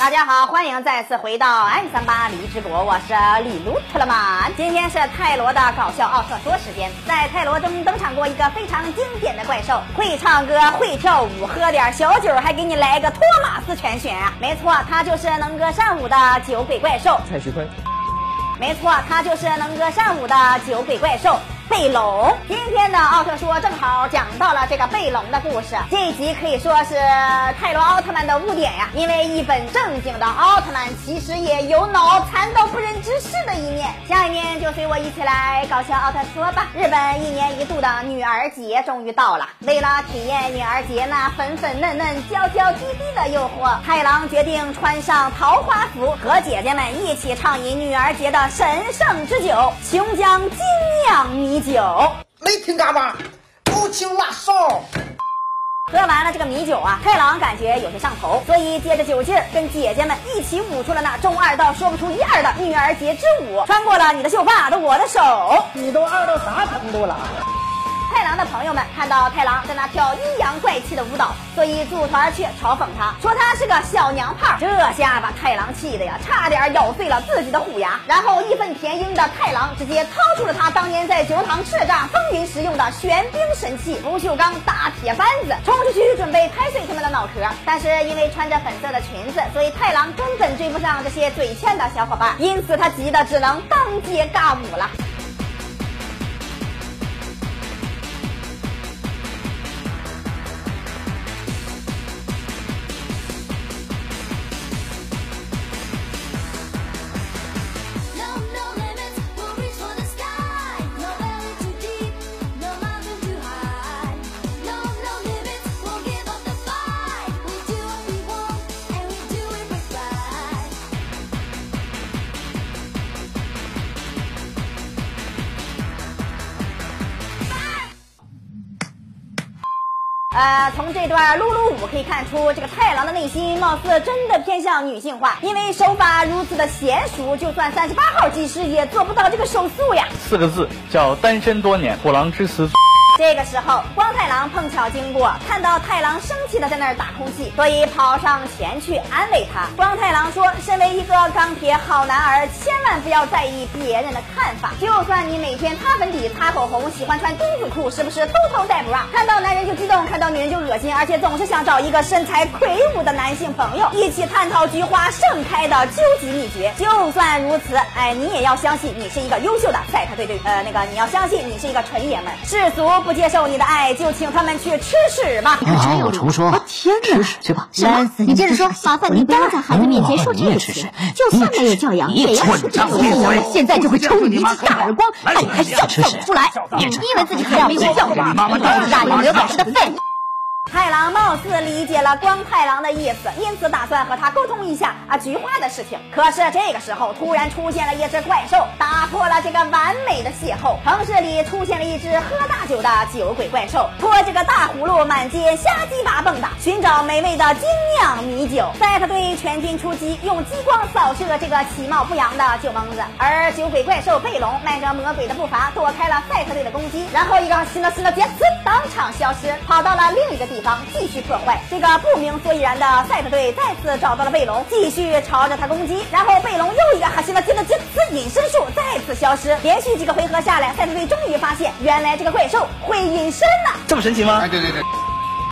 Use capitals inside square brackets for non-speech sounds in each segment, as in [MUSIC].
大家好，欢迎再次回到 M 三八离之国，我是李路特勒曼。今天是泰罗的搞笑奥特说时间，在泰罗中登场过一个非常经典的怪兽，会唱歌，会跳舞，喝点小酒，还给你来个托马斯全旋啊！没错，他就是能歌善舞的酒鬼怪兽蔡徐坤。没错，他就是能歌善舞的酒鬼怪兽。贝龙，今天的奥特说正好讲到了这个贝龙的故事。这一集可以说是泰罗奥特曼的污点呀，因为一本正经的奥特曼其实也有脑残到不忍直视的一面。下面就随我一起来搞笑奥特说吧。日本一年一度的女儿节终于到了，为了体验女儿节那粉粉嫩嫩、娇娇滴滴的诱惑，太郎决定穿上桃花服，和姐姐们一起畅饮女儿节的神圣之酒——琼浆精酿米。酒没听嘎巴？不请拉手。喝完了这个米酒啊，太郎感觉有些上头，所以借着酒劲儿，跟姐姐们一起舞出了那中二到说不出一二的女儿节之舞，穿过了你的秀发的我的手。你都二到啥程度了？太郎的朋友们看到太郎在那跳阴阳怪气的舞蹈，所以组团去嘲讽他，说他是个小娘炮。这下把太郎气的呀，差点咬碎了自己的虎牙。然后义愤填膺的太郎直接掏出了他当年在酒堂叱咤风云时用的玄冰神器不锈钢大铁扳子，冲出去准备拍碎他们的脑壳。但是因为穿着粉色的裙子，所以太郎根本追不上这些嘴欠的小伙伴，因此他急得只能当街尬舞了。呃，从这段撸撸舞可以看出，这个太郎的内心貌似真的偏向女性化，因为手法如此的娴熟，就算三十八号技师也做不到这个手速呀。四个字叫单身多年，虎狼之词。这个时候，光太郎碰巧经过，看到太郎生气的在那儿打空气，所以跑上前去安慰他。光太郎说：“身为一个钢铁好男儿，千万不要在意别人的看法。就算你每天擦粉底、擦口红，喜欢穿丁字裤，是不是偷偷带 bra，看到男人就激动，看到女人就恶心，而且总是想找一个身材魁梧的男性朋友，一起探讨菊花盛开的究极秘诀。就算如此，哎，你也要相信你是一个优秀的赛特队队，呃，那个你要相信你是一个纯爷们。世 [LAUGHS] 俗不。”接受你的爱，就请他们去吃屎吧！好，我重说。天哪！吃屎去吧！什么？你接着说。麻烦你不要在孩子面前说这个词。就算没有教养，也要说这种言现在就会抽你一记大耳光，看你还笑笑不出来。你以为自己很没教养吗？你是大有没有本事的废物！太郎貌似理解了光太郎的意思，因此打算和他沟通一下啊菊花的事情。可是这个时候，突然出现了一只怪兽，打破了这个完美的邂逅。城市里出现了一只喝大酒的酒鬼怪兽，拖着个大满街瞎鸡巴蹦跶，寻找美味的精酿米酒。赛特队全军出击，用激光扫射这个其貌不扬的酒蒙子。而酒鬼怪兽贝龙迈着魔鬼的步伐，躲开了赛特队的攻击，然后一个新的新的杰斯当场消失，跑到了另一个地。方继续破坏，这个不明所以然的赛特队再次找到了贝龙，继续朝着他攻击。然后贝龙又一个哈希的新的杰斯隐身术再次消失。连续几个回合下来，赛特队终于发现，原来这个怪兽会隐身呢，这么神奇吗？哎，对对对。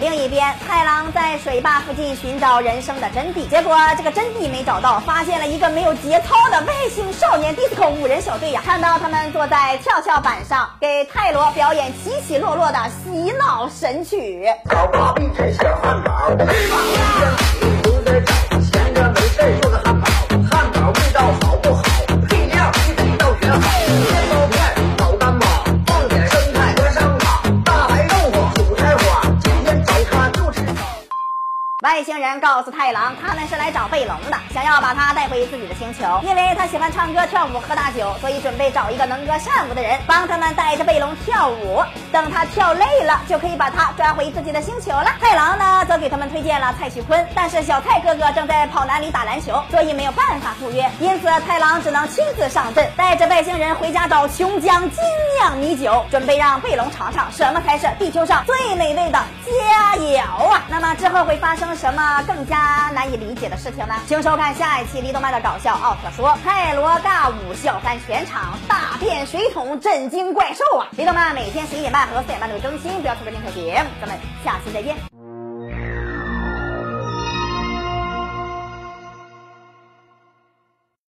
另一边，太郎在水坝附近寻找人生的真谛，结果这个真谛没找到，发现了一个没有节操的外星少年 disco 五人小队呀！看到他们坐在跳跳板上，给泰罗表演起起落落的洗脑神曲。外星人告诉太郎，他们是来找贝龙的，想要把他带回自己的星球。因为他喜欢唱歌、跳舞、喝大酒，所以准备找一个能歌善舞的人帮他们带着贝龙跳舞。等他跳累了，就可以把他抓回自己的星球了。太郎呢，则给他们推荐了蔡徐坤，但是小蔡哥哥正在跑男里打篮球，所以没有办法赴约。因此，太郎只能亲自上阵，带着外星人回家找琼浆精酿米酒，准备让贝龙尝尝什么才是地球上最美味的佳肴啊！那么之后会发生什？么更加难以理解的事情呢？请收看下一期李动漫的搞笑奥特说，泰罗尬舞笑翻全场，大变水桶震惊怪兽啊！李动漫每天十一点半和四点半都会更新，不要错过精彩节目，咱们下期再见。